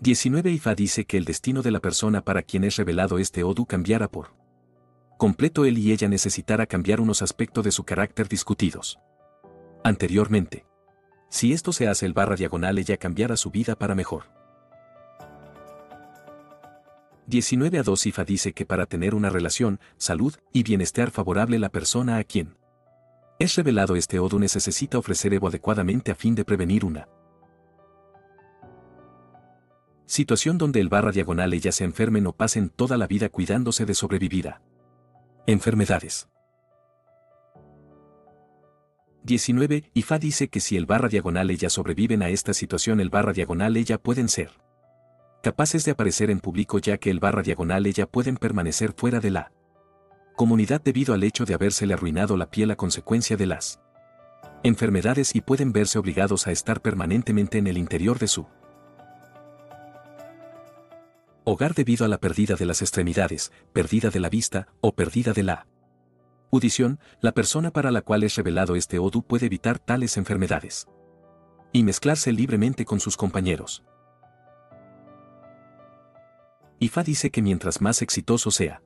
19 Ifa dice que el destino de la persona para quien es revelado este Odu cambiara por completo él y ella necesitara cambiar unos aspectos de su carácter discutidos anteriormente. Si esto se hace el barra diagonal ella cambiará su vida para mejor. 19 a 2 Ifa dice que para tener una relación, salud y bienestar favorable la persona a quien es revelado este Odu necesita ofrecer Evo adecuadamente a fin de prevenir una situación donde el barra diagonal ella se enfermen o pasen toda la vida cuidándose de sobrevivir a enfermedades. 19. Ifa dice que si el barra diagonal ella sobreviven a esta situación el barra diagonal ella pueden ser capaces de aparecer en público ya que el barra diagonal ella pueden permanecer fuera de la comunidad debido al hecho de habérsele arruinado la piel a consecuencia de las enfermedades y pueden verse obligados a estar permanentemente en el interior de su hogar debido a la pérdida de las extremidades, pérdida de la vista o pérdida de la audición, la persona para la cual es revelado este Odu puede evitar tales enfermedades y mezclarse libremente con sus compañeros. Ifa dice que mientras más exitoso sea,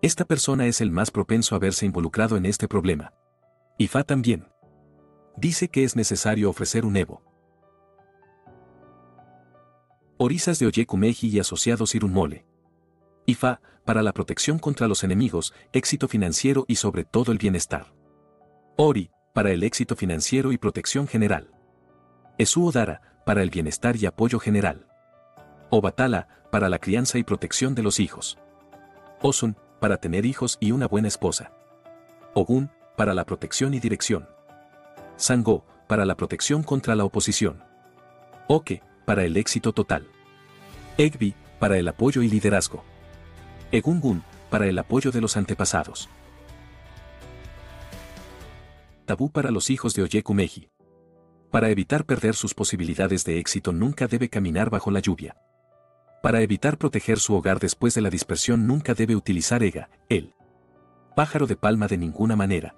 esta persona es el más propenso a verse involucrado en este problema. Ifa también dice que es necesario ofrecer un Evo. Orisas de Oyekumeji y asociados Irunmole. IFA, para la protección contra los enemigos, éxito financiero y sobre todo el bienestar. Ori, para el éxito financiero y protección general. Esu Odara, para el bienestar y apoyo general. Obatala, para la crianza y protección de los hijos. Osun, para tener hijos y una buena esposa. Ogun, para la protección y dirección. Sango, para la protección contra la oposición. Oke, para el éxito total. Egbi, para el apoyo y liderazgo. Egungun, para el apoyo de los antepasados. Tabú para los hijos de Oyekumeji. Para evitar perder sus posibilidades de éxito nunca debe caminar bajo la lluvia. Para evitar proteger su hogar después de la dispersión nunca debe utilizar Ega, el pájaro de palma de ninguna manera.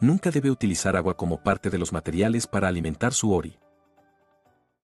Nunca debe utilizar agua como parte de los materiales para alimentar su ori.